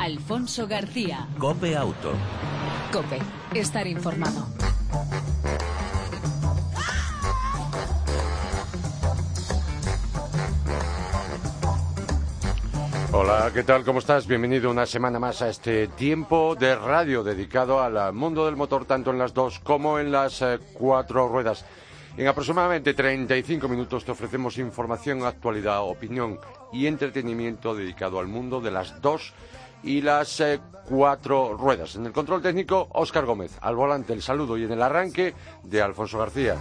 Alfonso García. Cope Auto. Cope, estar informado. Hola, ¿qué tal? ¿Cómo estás? Bienvenido una semana más a este tiempo de radio dedicado al mundo del motor, tanto en las dos como en las eh, cuatro ruedas. En aproximadamente 35 minutos te ofrecemos información, actualidad, opinión y entretenimiento dedicado al mundo de las dos y las eh, cuatro ruedas. En el control técnico, Óscar Gómez. Al volante, el saludo y en el arranque de Alfonso García.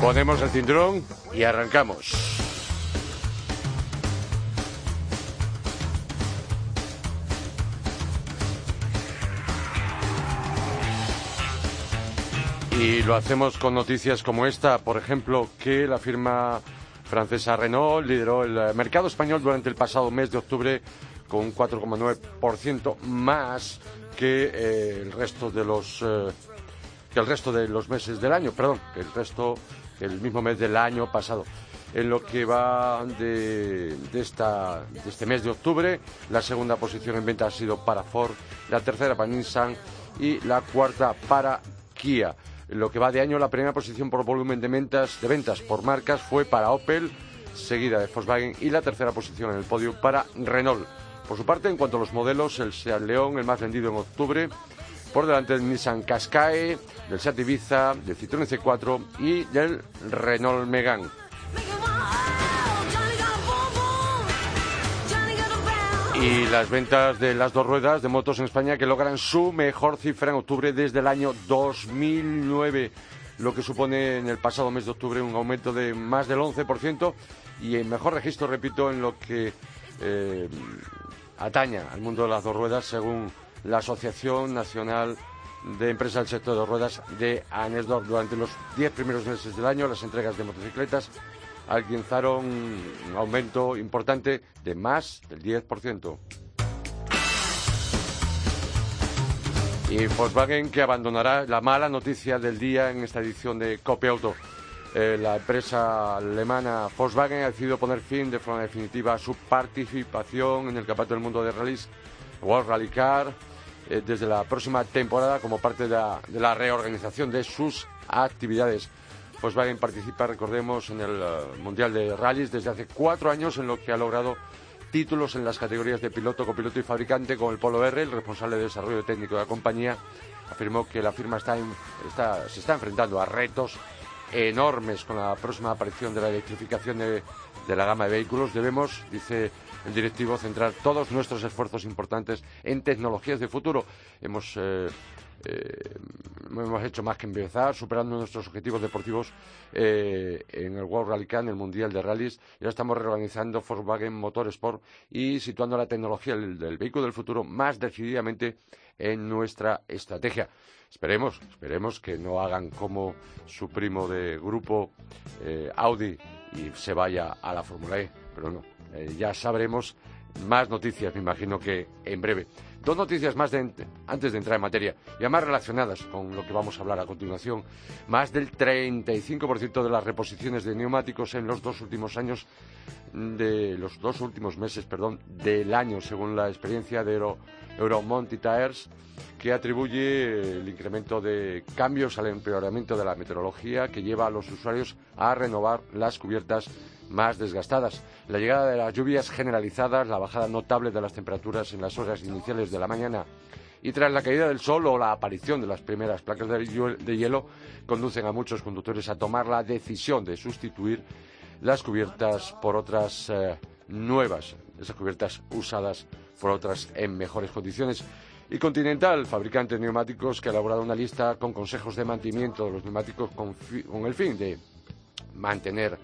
Ponemos el cinturón y arrancamos. Y lo hacemos con noticias como esta, por ejemplo, que la firma francesa Renault lideró el mercado español durante el pasado mes de octubre con un 4,9% más que eh, el resto de los eh, que el resto de los meses del año, perdón, que el resto el mismo mes del año pasado. En lo que va de, esta, de este mes de octubre, la segunda posición en venta ha sido para Ford, la tercera para Nissan y la cuarta para Kia. Lo que va de año, la primera posición por volumen de ventas, de ventas por marcas fue para Opel, seguida de Volkswagen, y la tercera posición en el podio para Renault. Por su parte, en cuanto a los modelos, el Seat León, el más vendido en octubre, por delante del Nissan Qashqai, del Seat Ibiza, del Citroën C4 y del Renault Megane. Y las ventas de las dos ruedas de motos en España que logran su mejor cifra en octubre desde el año 2009, lo que supone en el pasado mes de octubre un aumento de más del 11% y el mejor registro, repito, en lo que eh, ataña al mundo de las dos ruedas según la Asociación Nacional de Empresas del Sector de Ruedas de Anesdor. Durante los 10 primeros meses del año, las entregas de motocicletas alcanzaron un aumento importante de más del 10%. Y Volkswagen que abandonará la mala noticia del día en esta edición de Copy Auto. Eh, la empresa alemana Volkswagen ha decidido poner fin de forma definitiva a su participación en el Campeonato del Mundo de Rallys, World Rally Car, eh, desde la próxima temporada como parte de la reorganización de sus actividades. Volkswagen participa, recordemos, en el uh, Mundial de Rallys desde hace cuatro años, en lo que ha logrado títulos en las categorías de piloto, copiloto y fabricante con el Polo R. El responsable de desarrollo técnico de la compañía afirmó que la firma se está enfrentando a retos enormes con la próxima aparición de la electrificación de, de la gama de vehículos. Debemos, dice el directivo, centrar todos nuestros esfuerzos importantes en tecnologías de futuro. Hemos eh, eh, hemos hecho más que empezar, superando nuestros objetivos deportivos eh, en el World Rally Car, en el Mundial de Rallys. Y ahora estamos reorganizando Volkswagen Motorsport y situando la tecnología del, vehículo del futuro más decididamente en nuestra estrategia. Esperemos, esperemos que no hagan como su primo de grupo eh, Audi y se vaya a la Fórmula E, pero no, ya sabremos más noticias, me imagino que en breve. Dos noticias más de, antes de entrar en materia, y además relacionadas con lo que vamos a hablar a continuación. Más del 35% de las reposiciones de neumáticos en los dos últimos años, de los dos últimos meses, perdón, del año, según la experiencia de Euro, Euromonti Tires, que atribuye el incremento de cambios al empeoramiento de la meteorología que lleva a los usuarios a renovar las cubiertas más desgastadas. La llegada de las lluvias generalizadas, la bajada notable de las temperaturas en las horas iniciales de la mañana y tras la caída del sol o la aparición de las primeras placas de hielo conducen a muchos conductores a tomar la decisión de sustituir las cubiertas por otras eh, nuevas, esas cubiertas usadas por otras en mejores condiciones. Y Continental, fabricante de neumáticos, que ha elaborado una lista con consejos de mantenimiento de los neumáticos con, con el fin de mantener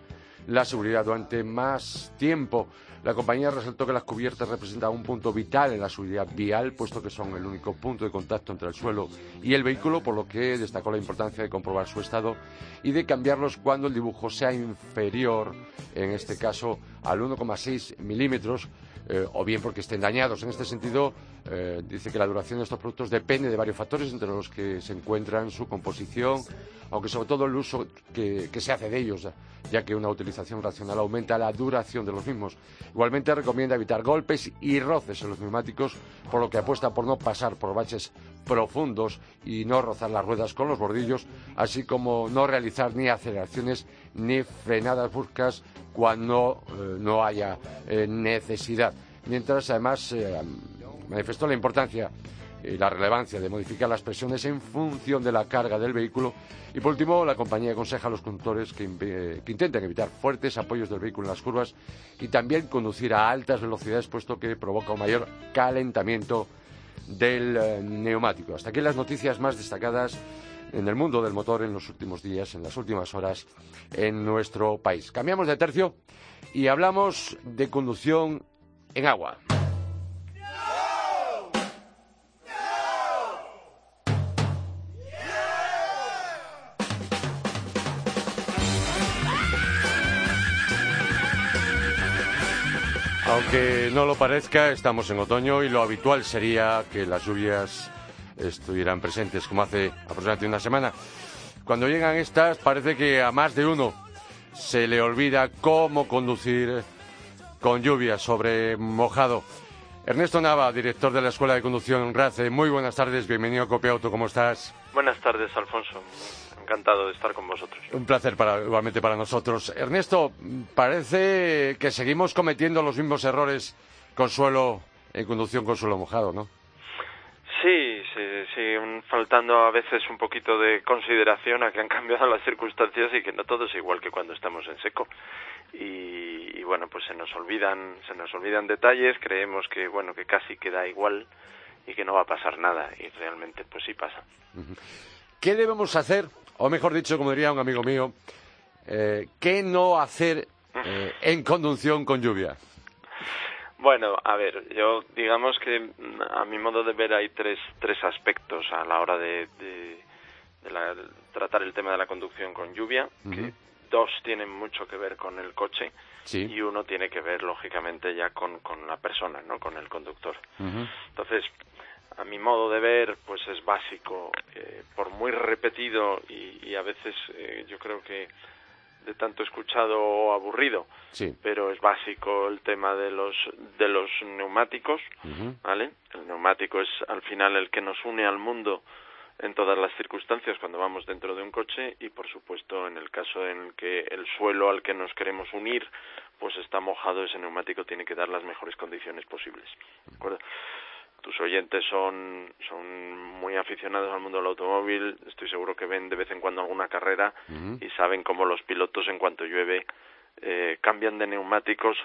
la seguridad durante más tiempo. La compañía resaltó que las cubiertas representan un punto vital en la seguridad vial, puesto que son el único punto de contacto entre el suelo y el vehículo, por lo que destacó la importancia de comprobar su estado y de cambiarlos cuando el dibujo sea inferior, en este caso al 1,6 milímetros, eh, o bien porque estén dañados. En este sentido, eh, dice que la duración de estos productos depende de varios factores, entre los que se encuentran su composición, aunque sobre todo el uso que, se hace de ellos, ya que una utilización racional aumenta la duración de los mismos. Igualmente recomienda evitar golpes y roces en los neumáticos, por lo que apuesta por no pasar por baches profundos y no rozar las ruedas con los bordillos, así como no realizar ni aceleraciones ni frenadas bruscas cuando eh, no haya eh, necesidad. Mientras, además, manifestó la importancia y la relevancia de modificar las presiones en función de la carga del vehículo. Y por último, la compañía aconseja a los conductores que, intenten evitar fuertes apoyos del vehículo en las curvas y también conducir a altas velocidades, puesto que provoca un mayor calentamiento del eh, neumático. Hasta aquí las noticias más destacadas en el mundo del motor en los últimos días, en las últimas horas en nuestro país. Cambiamos de tercio y hablamos de conducción en agua. Aunque no lo parezca, estamos en otoño y lo habitual sería que las lluvias estuvieran presentes, como hace aproximadamente una semana. Cuando llegan estas, parece que a más de uno se le olvida cómo conducir con lluvia sobre mojado. Ernesto Nava, director de la Escuela de Conducción RACE, muy buenas tardes, bienvenido a Copia Auto, ¿cómo estás? Buenas tardes, Alfonso encantado de estar con vosotros. Un placer para, igualmente para nosotros. Ernesto, parece que seguimos cometiendo los mismos errores con suelo en conducción con suelo mojado, ¿no? Sí, sí, siguen faltando a veces un poquito de consideración a que han cambiado las circunstancias y que no todo es igual que cuando estamos en seco. Y, bueno, pues se nos olvidan, se nos olvidan detalles, creemos que bueno, que casi queda igual y que no va a pasar nada y realmente pues sí pasa. ¿Qué debemos hacer o mejor dicho, como diría un amigo mío, eh, ¿qué no hacer eh, en conducción con lluvia? Bueno, a ver, yo digamos que mm, a mi modo de ver hay tres, tres aspectos a la hora de, tratar el tema de la conducción con lluvia, que dos tienen mucho que ver con el coche y uno tiene que ver, lógicamente, ya con, con la persona, no con el conductor. Entonces, a mi modo de ver, pues es básico, eh, por muy repetido y, a veces eh, yo creo que de tanto escuchado o aburrido, sí. pero es básico el tema de los de los neumáticos, ¿vale? El neumático es al final el que nos une al mundo en todas las circunstancias cuando vamos dentro de un coche y por supuesto en el caso en que el suelo al que nos queremos unir pues está mojado ese neumático tiene que dar las mejores condiciones posibles, ¿de acuerdo? Tus oyentes son, son muy aficionados al mundo del automóvil, estoy seguro que ven de vez en cuando alguna carrera y saben cómo los pilotos en cuanto llueve eh, cambian de neumáticos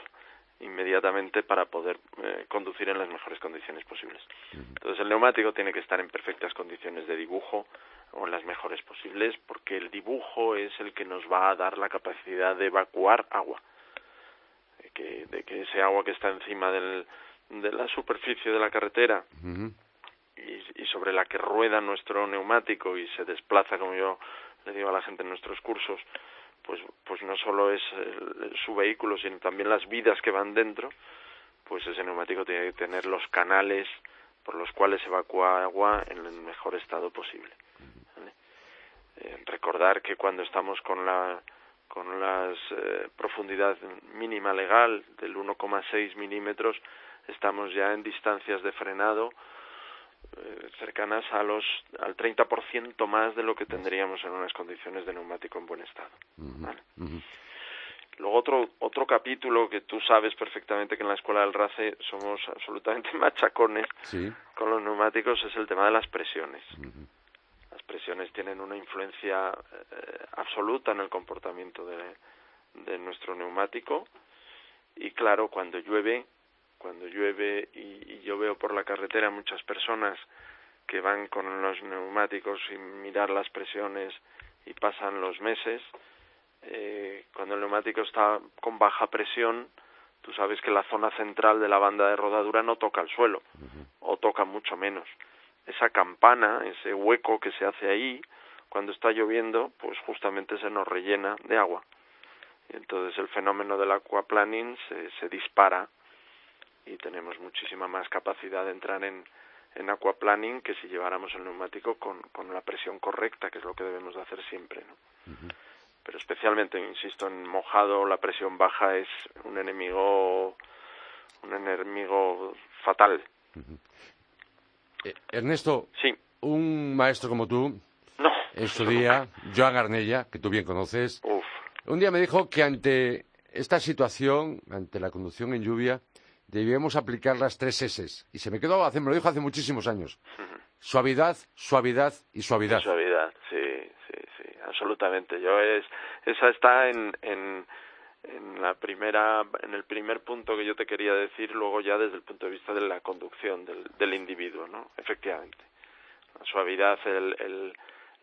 inmediatamente para poder eh, conducir en las mejores condiciones posibles. Entonces el neumático tiene que estar en perfectas condiciones de dibujo o en las mejores posibles porque el dibujo es el que nos va a dar la capacidad de evacuar agua. que, de que ese agua que está encima del, de la superficie de la carretera y, sobre la que rueda nuestro neumático y se desplaza, como yo le digo a la gente en nuestros cursos, pues, pues no solo es su vehículo, sino también las vidas que van dentro, pues ese neumático tiene que tener los canales por los cuales evacúa agua en el mejor estado posible. Eh, recordar que cuando estamos con la con la eh, profundidad mínima legal del 1,6 milímetros estamos ya en distancias de frenado eh, cercanas a los al 30% más de lo que tendríamos en unas condiciones de neumático en buen estado. Luego otro otro capítulo que tú sabes perfectamente que en la escuela del RACE somos absolutamente machacones con los neumáticos es el tema de las presiones. Las presiones tienen una influencia eh, absoluta en el comportamiento de, de nuestro neumático y claro, cuando llueve cuando llueve y, yo veo por la carretera muchas personas que van con los neumáticos sin mirar las presiones y pasan los meses, eh, cuando el neumático está con baja presión, tú sabes que la zona central de la banda de rodadura no toca el suelo, o toca mucho menos. Esa campana, ese hueco que se hace ahí, cuando está lloviendo, pues justamente se nos rellena de agua. Y entonces el fenómeno del aquaplaning se, se dispara y tenemos muchísima más capacidad de entrar en, en aquaplaning que si lleváramos el neumático con, con la presión correcta, que es lo que debemos de hacer siempre. ¿no? Pero especialmente, insisto, en mojado la presión baja es un enemigo, un enemigo fatal. Eh, Ernesto, sí. un maestro como tú, no, en su día, Joan Garnella, que tú bien conoces, Uf. un día me dijo que ante esta situación, ante la conducción en lluvia, debíamos aplicar las tres S. Y se me quedó, hace, me lo dijo hace muchísimos años. Suavidad, suavidad y suavidad. Suavidad, sí, sí, sí, absolutamente. Yo es, esa está en, en, en la primera, en el primer punto que yo te quería decir, luego ya desde el punto de vista de la conducción del, del individuo, ¿no? Efectivamente. La suavidad, el, el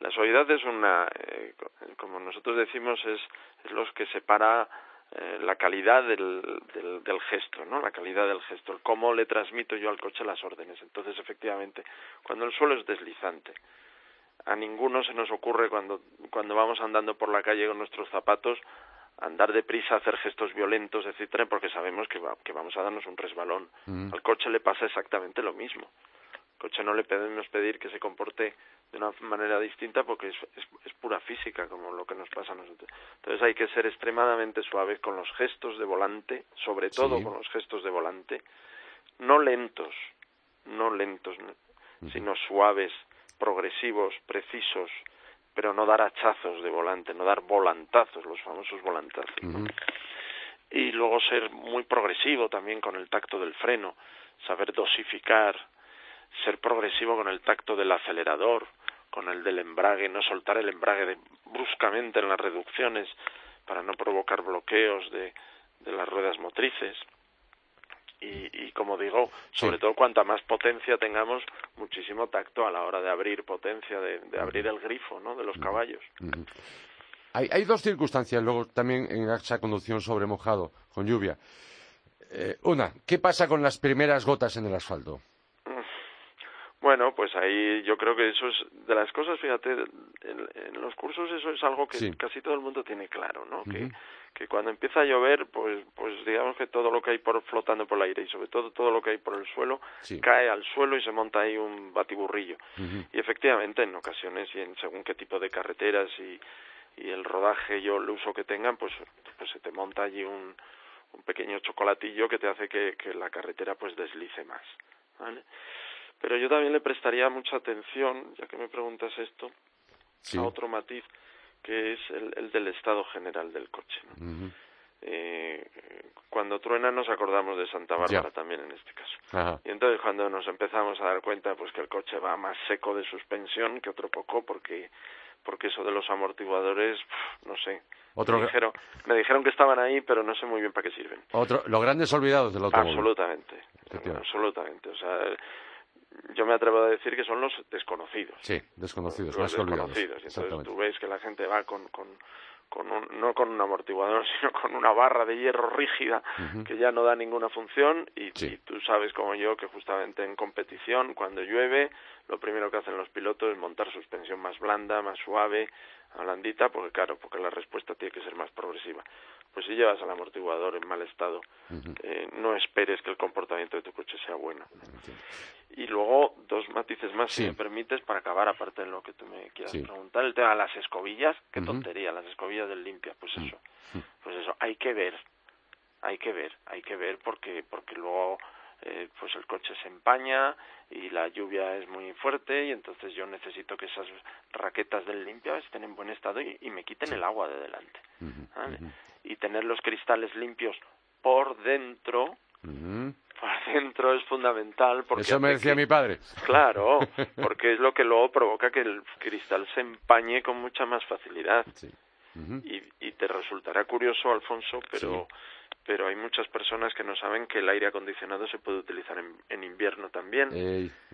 la suavidad es una, eh, como nosotros decimos, es, es lo que separa eh, la calidad del, del, del, gesto, ¿no? La calidad del gesto, el cómo le transmito yo al coche las órdenes. Entonces, efectivamente, cuando el suelo es deslizante, a ninguno se nos ocurre cuando, cuando vamos andando por la calle con nuestros zapatos andar deprisa, hacer gestos violentos, etcétera, porque sabemos que, va, que vamos a darnos un resbalón. Mm. Al coche le pasa exactamente lo mismo. Al coche no le podemos pedir que se comporte de una manera distinta porque es, es, es, pura física como lo que nos pasa a nosotros. Entonces hay que ser extremadamente suaves con los gestos de volante, sobre todo sí. con los gestos de volante, no lentos, no lentos, sino suaves, progresivos, precisos, pero no dar hachazos de volante, no dar volantazos, los famosos volantazos. Uh -huh. Y luego ser muy progresivo también con el tacto del freno, saber dosificar, ser progresivo con el tacto del acelerador, con el del embrague, no soltar el embrague de, bruscamente en las reducciones para no provocar bloqueos de, de las ruedas motrices. Y, y, como digo, sobre sí. todo cuanta más potencia tengamos, muchísimo tacto a la hora de abrir potencia, de, de abrir el grifo ¿no? de los caballos. Hay, hay, dos circunstancias luego también en esa conducción sobre mojado, con lluvia. Eh, una, ¿qué pasa con las primeras gotas en el asfalto? Bueno, pues ahí yo creo que eso es de las cosas, fíjate, en, en los cursos eso es algo que sí. casi todo el mundo tiene claro, ¿no? Uh -huh. Que que cuando empieza a llover, pues, pues digamos que todo lo que hay por flotando por el aire y sobre todo todo lo que hay por el suelo sí. cae al suelo y se monta ahí un batiburrillo. Uh -huh. Y efectivamente, en ocasiones y en según qué tipo de carreteras y, y el rodaje y el uso que tengan, pues, pues se te monta allí un, un pequeño chocolatillo que te hace que, que la carretera pues deslice más. ¿vale? Pero yo también le prestaría mucha atención, ya que me preguntas esto, sí. a otro matiz que es el, el del estado general del coche. ¿no? Uh -huh. eh, cuando truena nos acordamos de Santa Bárbara yeah. también en este caso. Ajá. Y entonces cuando nos empezamos a dar cuenta pues que el coche va más seco de suspensión que otro poco porque porque eso de los amortiguadores, no sé. Otro... Me, dijeron, me dijeron que estaban ahí, pero no sé muy bien para qué sirven. Otro, los grandes olvidados del automóvil. Absolutamente, absolutamente. O sea, yo me atrevo a decir que son los desconocidos. Sí, desconocidos, los más desconocidos. Entonces tú ves que la gente va con, con, con un, no con un amortiguador, sino con una barra de hierro rígida uh -huh. que ya no da ninguna función y, sí. y, tú sabes como yo que justamente en competición, cuando llueve, lo primero que hacen los pilotos es montar suspensión más blanda, más suave, blandita, porque claro, porque la respuesta tiene que ser más progresiva. Pues si llevas al amortiguador en mal estado, uh -huh. eh, no esperes que el comportamiento de tu coche sea bueno. Y luego, dos matices más, sí. si me permites, para acabar, aparte de lo que tú me quieras sí. preguntar, el tema de las escobillas, qué tontería, las escobillas del limpia, pues eso, pues eso, hay que ver, hay que ver, hay que ver porque, porque luego eh, pues el coche se empaña y la lluvia es muy fuerte y entonces yo necesito que esas raquetas del limpia estén en buen estado y, y me quiten el agua de delante. -huh, ¿vale? uh -huh. Y tener los cristales limpios por dentro, uh -huh. por dentro es fundamental. Porque Eso me decía que, mi padre. Claro, porque es lo que luego provoca que el cristal se empañe con mucha más facilidad. Sí. y, y, te resultará curioso, Alfonso, pero... Sí pero hay muchas personas que no saben que el aire acondicionado se puede utilizar en, en invierno también.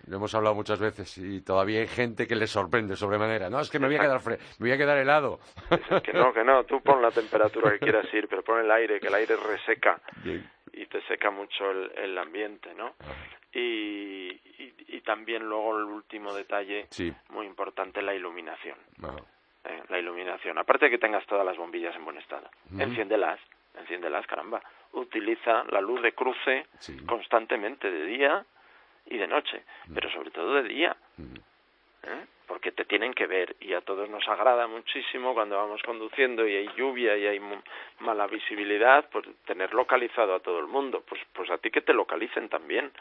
Lo hemos hablado muchas veces y todavía hay gente que le sorprende sobremanera. No, es que me voy a quedar fre me voy a quedar helado. Es que no, que no, tú pon la temperatura que quieras ir, pero pon el aire, que el aire reseca Bien. y te seca mucho el, el ambiente, ¿no? Y, y, y, también luego el último detalle, sí. muy importante, la iluminación. Ah. Eh, la iluminación. Aparte de que tengas todas las bombillas en buen estado, mm. enciéndelas enciéndelas, caramba. Utiliza la luz de cruce constantemente de día y de noche, mm. pero sobre todo de día. Mm. ¿Eh? porque te tienen que ver y a todos nos agrada muchísimo cuando vamos conduciendo y hay lluvia y hay mala visibilidad, pues tener localizado a todo el mundo, pues pues a ti que te localicen también,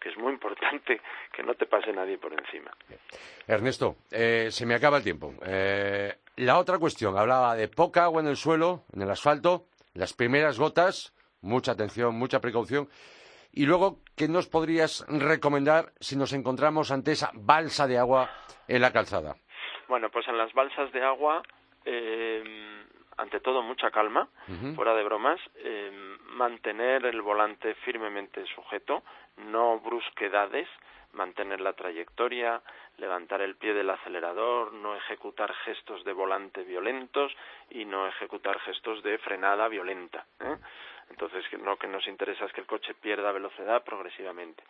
que es muy importante que no te pase nadie por encima. Ernesto, eh, se me acaba el tiempo. Eh, la otra cuestión, hablaba de poca agua en el suelo, en el asfalto, las primeras gotas, mucha atención, mucha precaución. Y luego, ¿qué nos podrías recomendar si nos encontramos ante esa balsa de agua en la calzada? Bueno, pues en las balsas de agua, eh, ante todo mucha calma, fuera de bromas, eh, mantener el volante firmemente sujeto, no brusquedades, mantener la trayectoria, levantar el pie del acelerador, no ejecutar gestos de volante violentos y no ejecutar gestos de frenada violenta. ¿eh? Entonces, lo que nos interesa es que el coche pierda velocidad progresivamente.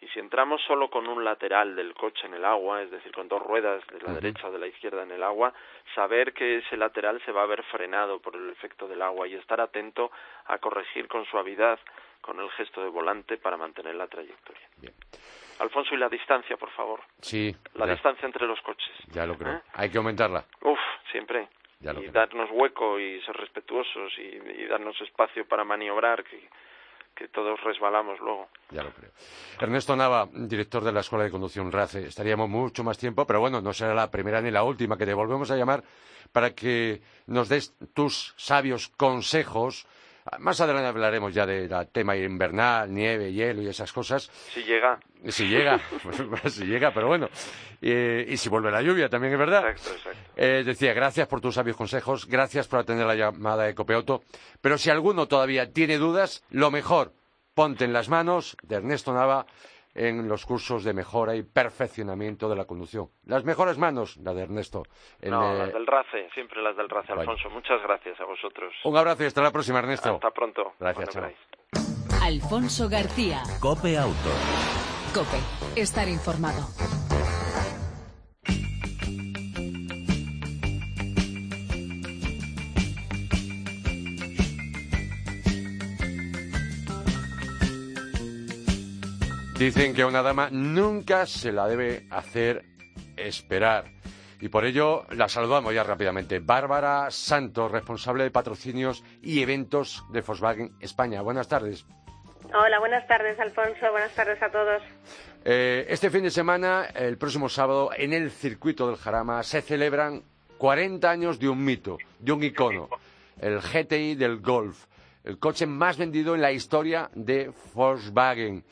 Y si entramos solo con un lateral del coche en el agua, es decir, con dos ruedas de la derecha o de la izquierda en el agua, saber que ese lateral se va a ver frenado por el efecto del agua y estar atento a corregir con suavidad con el gesto de volante para mantener la trayectoria. Alfonso, y la distancia, por favor. Sí. La distancia entre los coches. Ya lo creo. ¿Eh? Hay que aumentarla. Uf, siempre y darnos hueco y ser respetuosos y, darnos espacio para maniobrar, que, que todos resbalamos luego. Ya lo creo. Ernesto Nava, director de la Escuela de Conducción RACE. Estaríamos mucho más tiempo, pero bueno, no será la primera ni la última que te volvemos a llamar para que nos des tus sabios consejos más adelante hablaremos ya del tema invernal, nieve, hielo y esas cosas. Si llega. Si llega, pues, si llega, pero bueno. y si vuelve la lluvia, también es verdad. Exacto, exacto. Eh, decía, gracias por tus sabios consejos, gracias por atender la llamada de Copeauto. Pero si alguno todavía tiene dudas, lo mejor, ponte en las manos de Ernesto Nava en los cursos de mejora y perfeccionamiento de la conducción. Las mejores manos, la de Ernesto. no, las del RACE, siempre las del RACE, Alfonso. Muchas gracias a vosotros. Un abrazo y hasta la próxima, Ernesto. Hasta pronto. Gracias, chao. Alfonso García. Cope Auto. Cope, estar informado. Dicen que a una dama nunca se la debe hacer esperar. Y por ello la saludamos ya rápidamente. Bárbara Santos, responsable de patrocinios y eventos de Volkswagen España. Buenas tardes. Hola, buenas tardes, Alfonso. Buenas tardes a todos. Eh, este fin de semana, el próximo sábado, en el circuito del Jarama, se celebran 40 años de un mito, de un icono, el GTI del Golf, el coche más vendido en la historia de Volkswagen.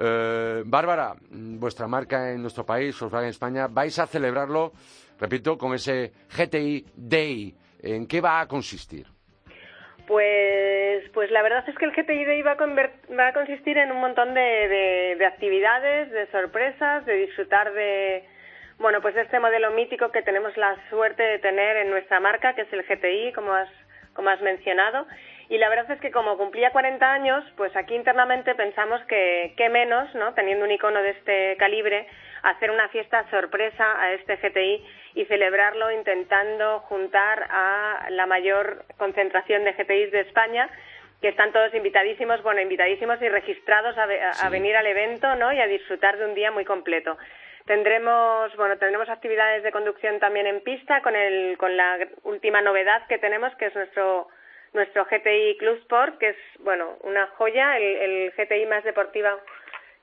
Eh, Bárbara, vuestra marca en nuestro país, Volkswagen España, vais a celebrarlo, repito, con ese GTI Day. ¿En qué va a consistir? Pues, pues la verdad es que el GTI Day va a, consistir en un montón de, actividades, de sorpresas, de disfrutar de, bueno, pues este modelo mítico que tenemos la suerte de tener en nuestra marca, que es el GTI, como has, como has mencionado, y la verdad es que como cumplía 40 años, pues aquí internamente pensamos que qué menos, ¿no? Teniendo un icono de este calibre, hacer una fiesta sorpresa a este GTI y celebrarlo intentando juntar a la mayor concentración de GTIs de España, que están todos invitadísimos, bueno, invitadísimos y registrados a, venir al evento, ¿no? Y a disfrutar de un día muy completo. Tendremos, bueno, tendremos actividades de conducción también en pista con el, con la última novedad que tenemos, que es nuestro nuestro GTI Club Sport, que es, bueno, una joya, el, GTI más deportiva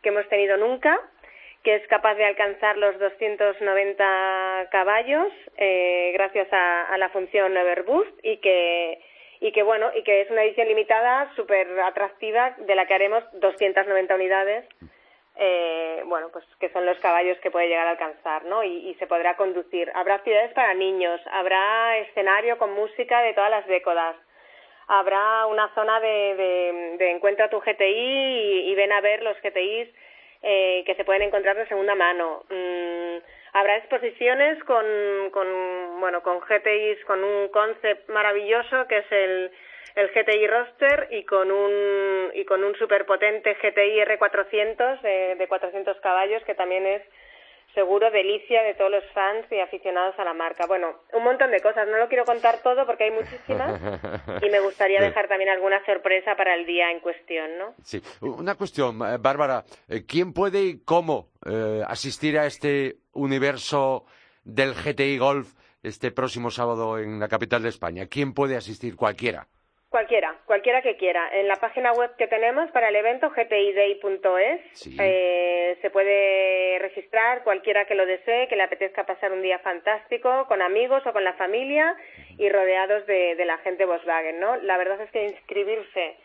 que hemos tenido nunca, que es capaz de alcanzar los 290 caballos eh, gracias a, la función Overboost y que y que bueno y que es una edición limitada súper atractiva de la que haremos 290 unidades eh, bueno pues que son los caballos que puede llegar a alcanzar no y, y, se podrá conducir. Habrá actividades para niños habrá escenario con música de todas las décadas habrá una zona de, de, encuentra tu GTI y, ven a ver los GTIs eh, que se pueden encontrar de segunda mano. Mm, habrá exposiciones con, con, bueno, con GTIs, con un concept maravilloso que es el, el GTI Roster y con un, y con un superpotente GTI R400 de, de 400 caballos que también es seguro delicia de todos los fans y aficionados a la marca. Bueno, un montón de cosas. No lo quiero contar todo porque hay muchísimas y me gustaría dejar también alguna sorpresa para el día en cuestión, ¿no? Sí. Una cuestión, eh, Bárbara. Eh, ¿Quién puede y cómo eh, asistir a este universo del GTI Golf este próximo sábado en la capital de España? ¿Quién puede asistir? Cualquiera. Cualquiera, cualquiera que quiera. En la página web que tenemos para el evento, gtiday.es, eh, se puede registrar cualquiera que lo desee, que le apetezca pasar un día fantástico con amigos o con la familia y rodeados de, la gente Volkswagen, ¿no? La verdad es que inscribirse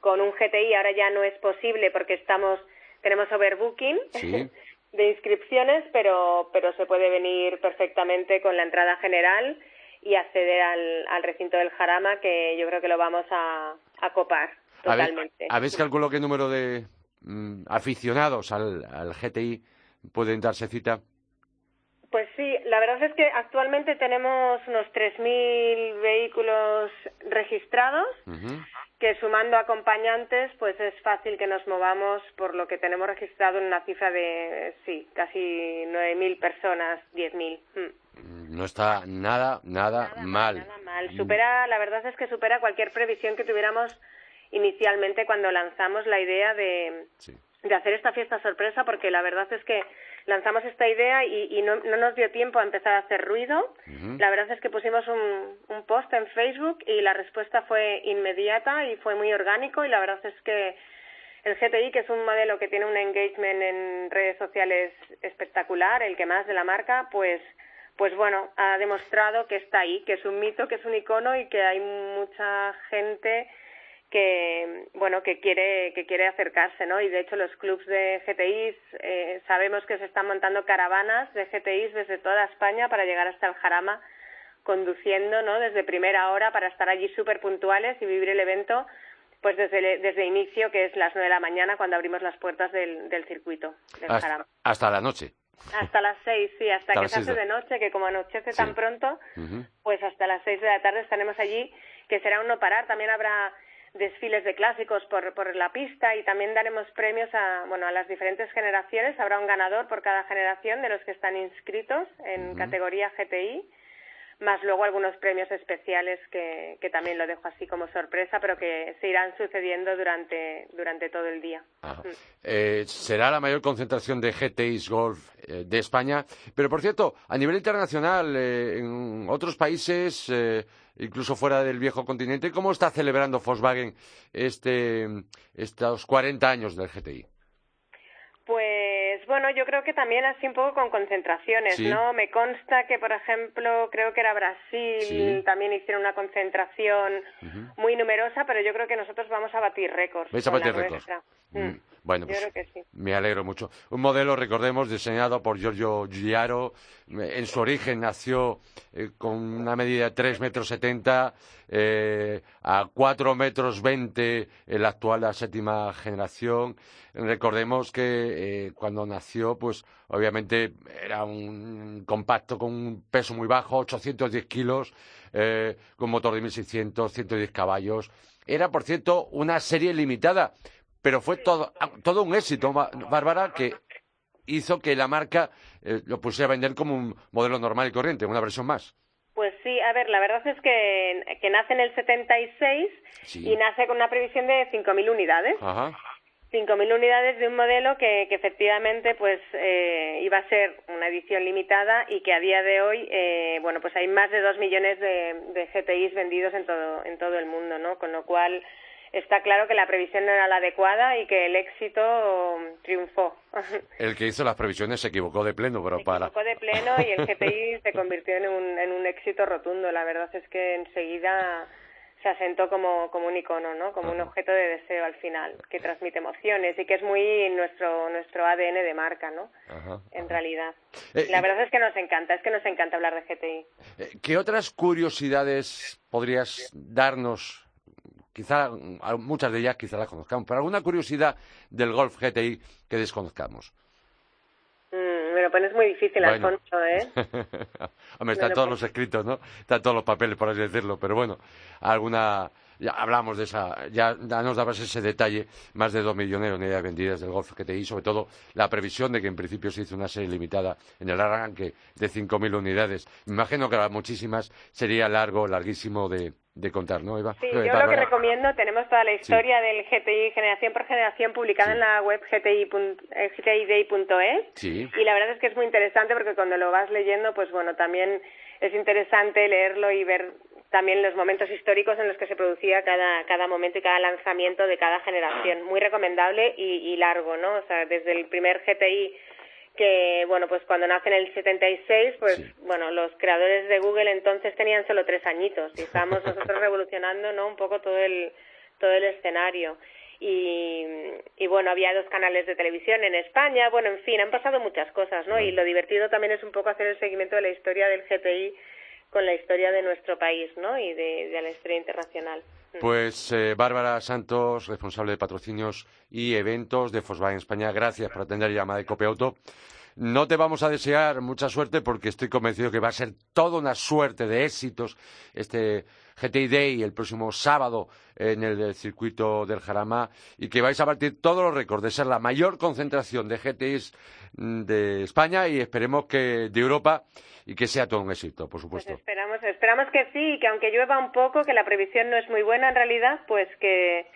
con un GTI ahora ya no es posible porque estamos tenemos overbooking de inscripciones, pero pero se puede venir perfectamente con la entrada general y acceder al, recinto del Jarama, que yo creo que lo vamos a, a copar totalmente. ¿Habéis calculado qué número de mm, aficionados al, al GTI pueden darse cita? Pues sí, la verdad es que actualmente tenemos unos 3.000 vehículos registrados, que sumando acompañantes, pues es fácil que nos movamos por lo que tenemos registrado en una cifra de, sí, casi 9.000 personas, 10.000. No está nada, nada, mal. Nada mal. Supera, la verdad es que supera cualquier previsión que tuviéramos inicialmente cuando lanzamos la idea de, de hacer esta fiesta sorpresa, porque la verdad es que lanzamos esta idea y, no, no, nos dio tiempo a empezar a hacer ruido. La verdad es que pusimos un, un post en Facebook y la respuesta fue inmediata y fue muy orgánico y la verdad es que el GTI, que es un modelo que tiene un engagement en redes sociales espectacular, el que más de la marca, pues pues bueno, ha demostrado que está ahí, que es un mito, que es un icono y que hay mucha gente que bueno que quiere que quiere acercarse no y de hecho los clubs de GTIs eh, sabemos que se están montando caravanas de GTIs desde toda España para llegar hasta el Jarama conduciendo no desde primera hora para estar allí súper puntuales y vivir el evento pues desde desde inicio que es las nueve de la mañana cuando abrimos las puertas del, del circuito del Jarama. hasta la noche hasta las seis, sí, hasta, que se hace de... noche, que como anochece tan pronto, pues hasta las seis de la tarde estaremos allí, que será un no parar. También habrá desfiles de clásicos por, por la pista y también daremos premios a, bueno, a las diferentes generaciones. Habrá un ganador por cada generación de los que están inscritos en categoría GTI más luego algunos premios especiales que, que, también lo dejo así como sorpresa, pero que se irán sucediendo durante, durante todo el día. Mm. Eh, será la mayor concentración de GTIs Golf eh, de España, pero por cierto, a nivel internacional, eh, en otros países, incluso fuera del viejo continente, ¿cómo está celebrando Volkswagen este, estos 40 años del GTI? Yo creo que también así un poco con concentraciones, ¿no? Me consta que, por ejemplo, creo que era Brasil, también hicieron una concentración muy numerosa, pero yo creo que nosotros vamos a batir récords. ¿Vais a batir récords? Mm. Bueno, pues me alegro mucho. Un modelo, recordemos, diseñado por Giorgio Giuliaro. En su origen nació eh, con una medida de 3 metros 70, eh, a 4 metros 20 en la actual, la séptima generación. Recordemos que eh, cuando nació, pues obviamente era un compacto con un peso muy bajo, 810 kilos, con motor de 1600, 110 caballos. Era, por cierto, una serie limitada pero fue todo, todo un éxito, Bárbara, que hizo que la marca eh, lo pusiera a vender como un modelo normal y corriente, una versión más. Pues sí, a ver, la verdad es que, que nace en el 76 y nace con una previsión de 5.000 unidades. Ajá. 5.000 unidades de un modelo que, que efectivamente pues eh, iba a ser una edición limitada y que a día de hoy eh, bueno pues hay más de 2 millones de, de GTIs vendidos en todo en todo el mundo no con lo cual está claro que la previsión no era la adecuada y que el éxito triunfó. El que hizo las previsiones se equivocó de pleno, pero se para... equivocó de pleno y el GTI se convirtió en un, en un éxito rotundo. La verdad es que enseguida se asentó como, como un icono, ¿no? Como un objeto de deseo al final, que transmite emociones y que es muy nuestro nuestro ADN de marca, ¿no? en realidad. Eh, la verdad es que nos encanta, es que nos encanta hablar de GTI. Eh, ¿Qué otras curiosidades podrías darnos quizá muchas de ellas quizá las conozcamos, pero alguna curiosidad del Golf GTI que desconozcamos. Mm, me lo pones muy difícil, Alfonso, ¿eh? Hombre, están todos los escritos, ¿no? Están todos los papeles, por así decirlo, pero bueno, alguna ya hablamos de esa, ya, nos dabas ese detalle, más de dos millones de unidades vendidas del Golf GTI, sobre todo la previsión de que en principio se hizo una serie limitada en el arranque de 5.000 unidades. Me imagino que para muchísimas sería largo, larguísimo de, contar, ¿no, Eva? Sí, yo lo que recomiendo, tenemos toda la historia del GTI generación por generación publicada en la web gti.day.es sí. y la verdad es que es muy interesante porque cuando lo vas leyendo, pues bueno, también es interesante leerlo y ver también los momentos históricos en los que se producía cada, cada momento y cada lanzamiento de cada generación. Muy recomendable y, largo, ¿no? O sea, desde el primer GTI que, bueno, pues cuando nace en el 76, pues, bueno, los creadores de Google entonces tenían solo tres añitos y estábamos nosotros revolucionando, ¿no? Un poco todo el, todo el escenario. Y, y, bueno, había dos canales de televisión en España, bueno, en fin, han pasado muchas cosas, ¿no? Y lo divertido también es un poco hacer el seguimiento de la historia del GTI con la historia de nuestro país ¿no? y de, la historia internacional. Mm. Pues eh, Bárbara Santos, responsable de patrocinios y eventos de Volkswagen España, gracias por atender la llamada de Copiauto. No te vamos a desear mucha suerte porque estoy convencido que va a ser toda una suerte de éxitos este GTI Day el próximo sábado en el circuito del Jarama y que vais a partir todos los récords de ser la mayor concentración de GTIs mm, de España y esperemos que de Europa y que sea todo un éxito, por pues supuesto. esperamos, esperamos que sí, y que aunque llueva un poco, que la previsión no es muy buena en realidad, pues que,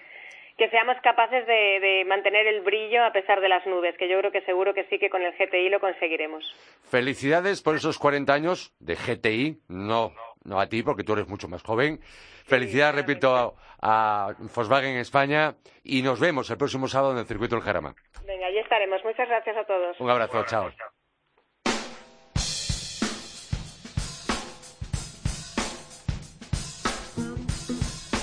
que seamos capaces de, de, mantener el brillo a pesar de las nubes, que yo creo que seguro que sí que con el GTI lo conseguiremos. Felicidades por esos 40 años de GTI, no, no a ti porque tú eres mucho más joven. Felicidades, repito, a, a, Volkswagen España y nos vemos el próximo sábado en el circuito del Jarama. Venga, allí estaremos. Muchas gracias a todos. Un abrazo, chao.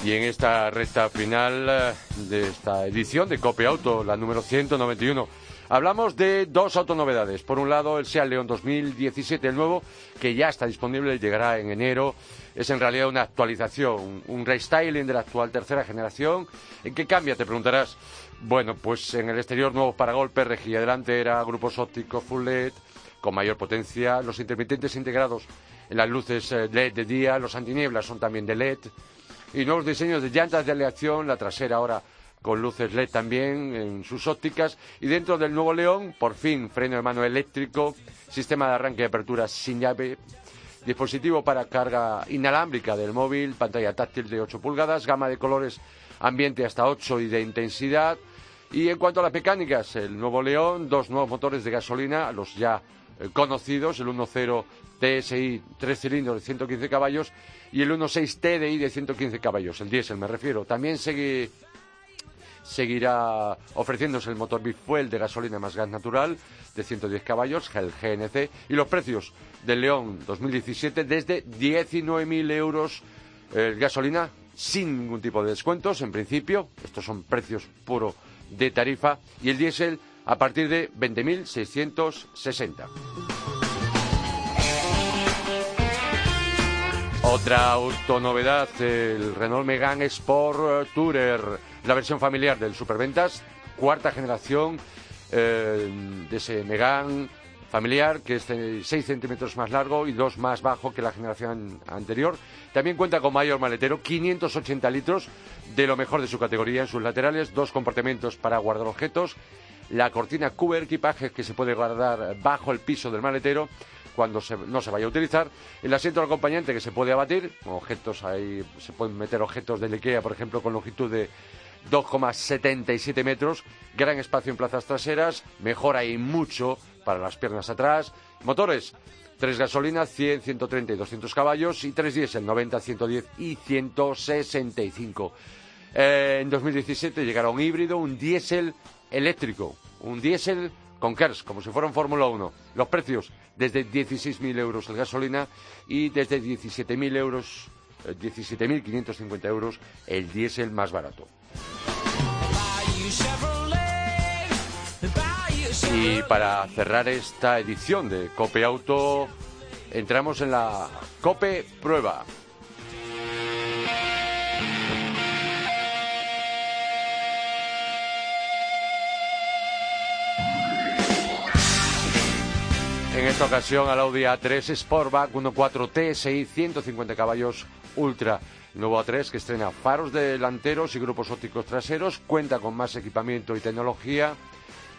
Y en esta recta final eh, de esta edición de Cope Auto, la número 191, hablamos de dos autonovedades. Por un lado, el Seat León 2017, el nuevo, que ya está disponible, llegará en enero. Es en realidad una actualización, un restyling de la actual tercera generación. ¿En qué cambia? Te preguntarás. Bueno, pues en el exterior nuevos paragolpes, rejilla delantera, grupos ópticos full LED, con mayor potencia, los intermitentes integrados en las luces LED eh, de día, los antinieblas son también de LED y nuevos diseños de llantas de aleación, la trasera ahora con luces LED también en sus ópticas y dentro del nuevo León, por fin, freno de mano eléctrico, sistema de arranque y apertura sin llave, dispositivo para carga inalámbrica del móvil, pantalla táctil de 8 pulgadas, gama de colores ambiente hasta 8 y de intensidad. Y en cuanto a las mecánicas, el nuevo León, dos nuevos motores de gasolina, los ya eh, conocidos, el 1.0 TSI, tres cilindros de 115 caballos y el 1.6 TDI de 115 caballos, el diésel me refiero. También seguirá ofreciéndose el motor bifuel de gasolina más gas natural de 110 caballos, el GNC, y los precios del León 2017 desde 19.000 euros el gasolina sin ningún tipo de descuentos en principio, estos son precios puro de tarifa, y el diésel a partir de 20.660. Otra autonovedad, el Renault Megane Sport Tourer, la versión familiar del Superventas, cuarta generación eh, de ese Megane familiar, que es 6 centímetros más largo y 2 más bajo que la generación anterior. También cuenta con mayor maletero, 580 litros de lo mejor de su categoría en sus laterales, dos compartimentos para guardar objetos, la cortina cuber equipaje que se puede guardar bajo el piso del maletero cuando no se vaya a utilizar, el asiento del acompañante que se puede abatir, objetos ahí, se pueden meter objetos del IKEA, por ejemplo, con longitud de 2,77 metros, gran espacio en plazas traseras, mejora y mucho para las piernas atrás, motores, tres gasolinas, 100, 130 y 200 caballos y tres diésel, 90, 110 y 165. Eh, en 2017 llegará un híbrido, un diésel eléctrico, un diésel con KERS, como si fuera un Fórmula 1. Los precios desde 16.000 euros el gasolina y desde 17.000 euros, 17.550 eh, euros el diésel más barato. Y para cerrar esta edición de Cope Auto, entramos en la Cope Prueba. Esta ocasión al Audi A3 Sportback 1.4 TSI 150 caballos Ultra. Nuevo A3 que estrena faros delanteros y grupos ópticos traseros, cuenta con más equipamiento y tecnología,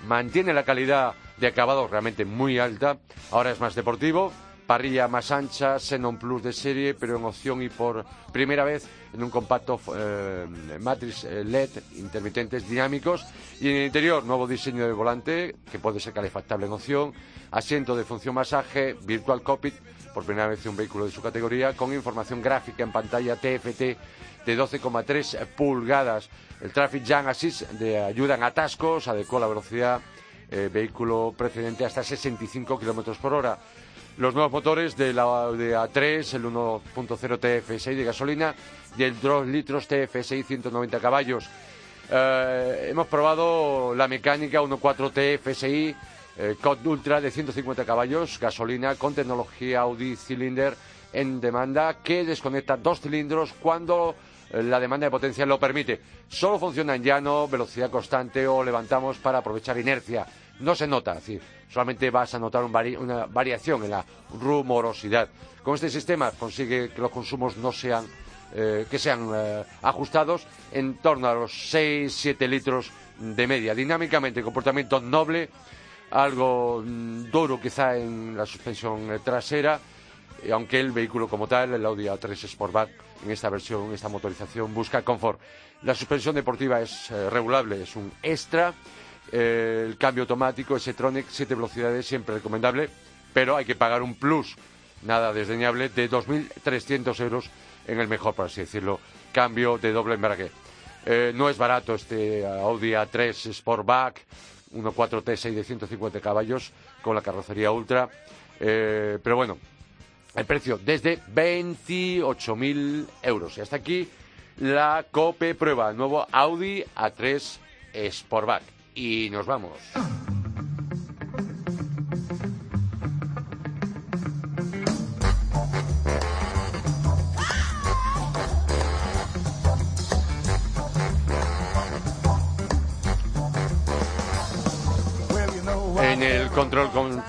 mantiene la calidad de acabado realmente muy alta, ahora es más deportivo, parrilla más ancha, Xenon Plus de serie, pero en opción y por primera vez en un compacto eh, matriz eh, LED intermitentes dinámicos y en el interior nuevo diseño de volante que puede ser calefactable en opción, asiento de función masaje, virtual cockpit por primera vez un vehículo de su categoría con información gráfica en pantalla TFT de 12,3 pulgadas. El Traffic Jam Assist de ayuda en atascos, adecuó la velocidad eh, vehículo precedente hasta 65 kilómetros por hora. Los nuevos motores de la de A3, el 1.0 TFSI de gasolina y el 2 litros TFSI 190 caballos. Eh, hemos probado la mecánica 1.4 TFSI eh, Ultra de 150 caballos, gasolina con tecnología Audi Cylinder en demanda que desconecta dos cilindros cuando eh, la demanda de potencia lo permite. Solo funciona en llano, velocidad constante o levantamos para aprovechar inercia. No se nota, es decir, solamente vas a notar una variación en la rumorosidad. Con este sistema consigue que los consumos no sean eh, que sean ajustados en torno a los 6-7 litros de media. Dinámicamente, comportamiento noble algo mm, duro quizá en la suspensión eh, trasera, aunque el vehículo como tal, el Audi A3 Sportback, en esta versión, en esta motorización, busca confort. La suspensión deportiva es eh, regulable, es un extra. Eh, el cambio automático, S-Tronic, siete velocidades, siempre recomendable, pero hay que pagar un plus, nada desdeñable, de 2.300 euros en el mejor, por así decirlo, cambio de doble embrague. no es barato este Audi A3 Sportback, 1.4 T6 de 150 caballos con la carrocería Ultra. Eh, pero bueno, el precio desde 28.000 euros. Y hasta aquí la COPE prueba, nuevo Audi A3 Sportback. Y nos vamos.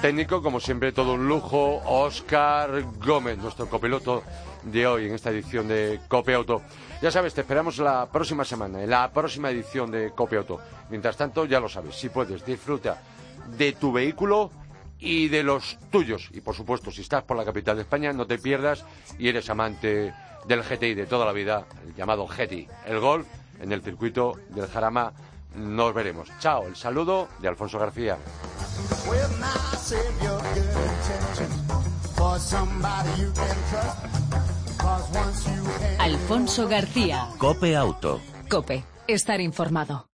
Técnico, como siempre, todo un lujo, Oscar Gómez, nuestro copiloto de hoy en esta edición de Cope Auto. Ya sabes, te esperamos la próxima semana, en la próxima edición de Cope Auto. Mientras tanto, ya lo sabes, si puedes, disfruta de tu vehículo y de los tuyos. Y por supuesto, si estás por la capital de España, no te pierdas y eres amante del GTI de toda la vida, el llamado GTI, el Gol en el circuito del Jarama nos veremos. Chao, el saludo de Alfonso García. Alfonso García. Cope Auto. Cope, estar informado.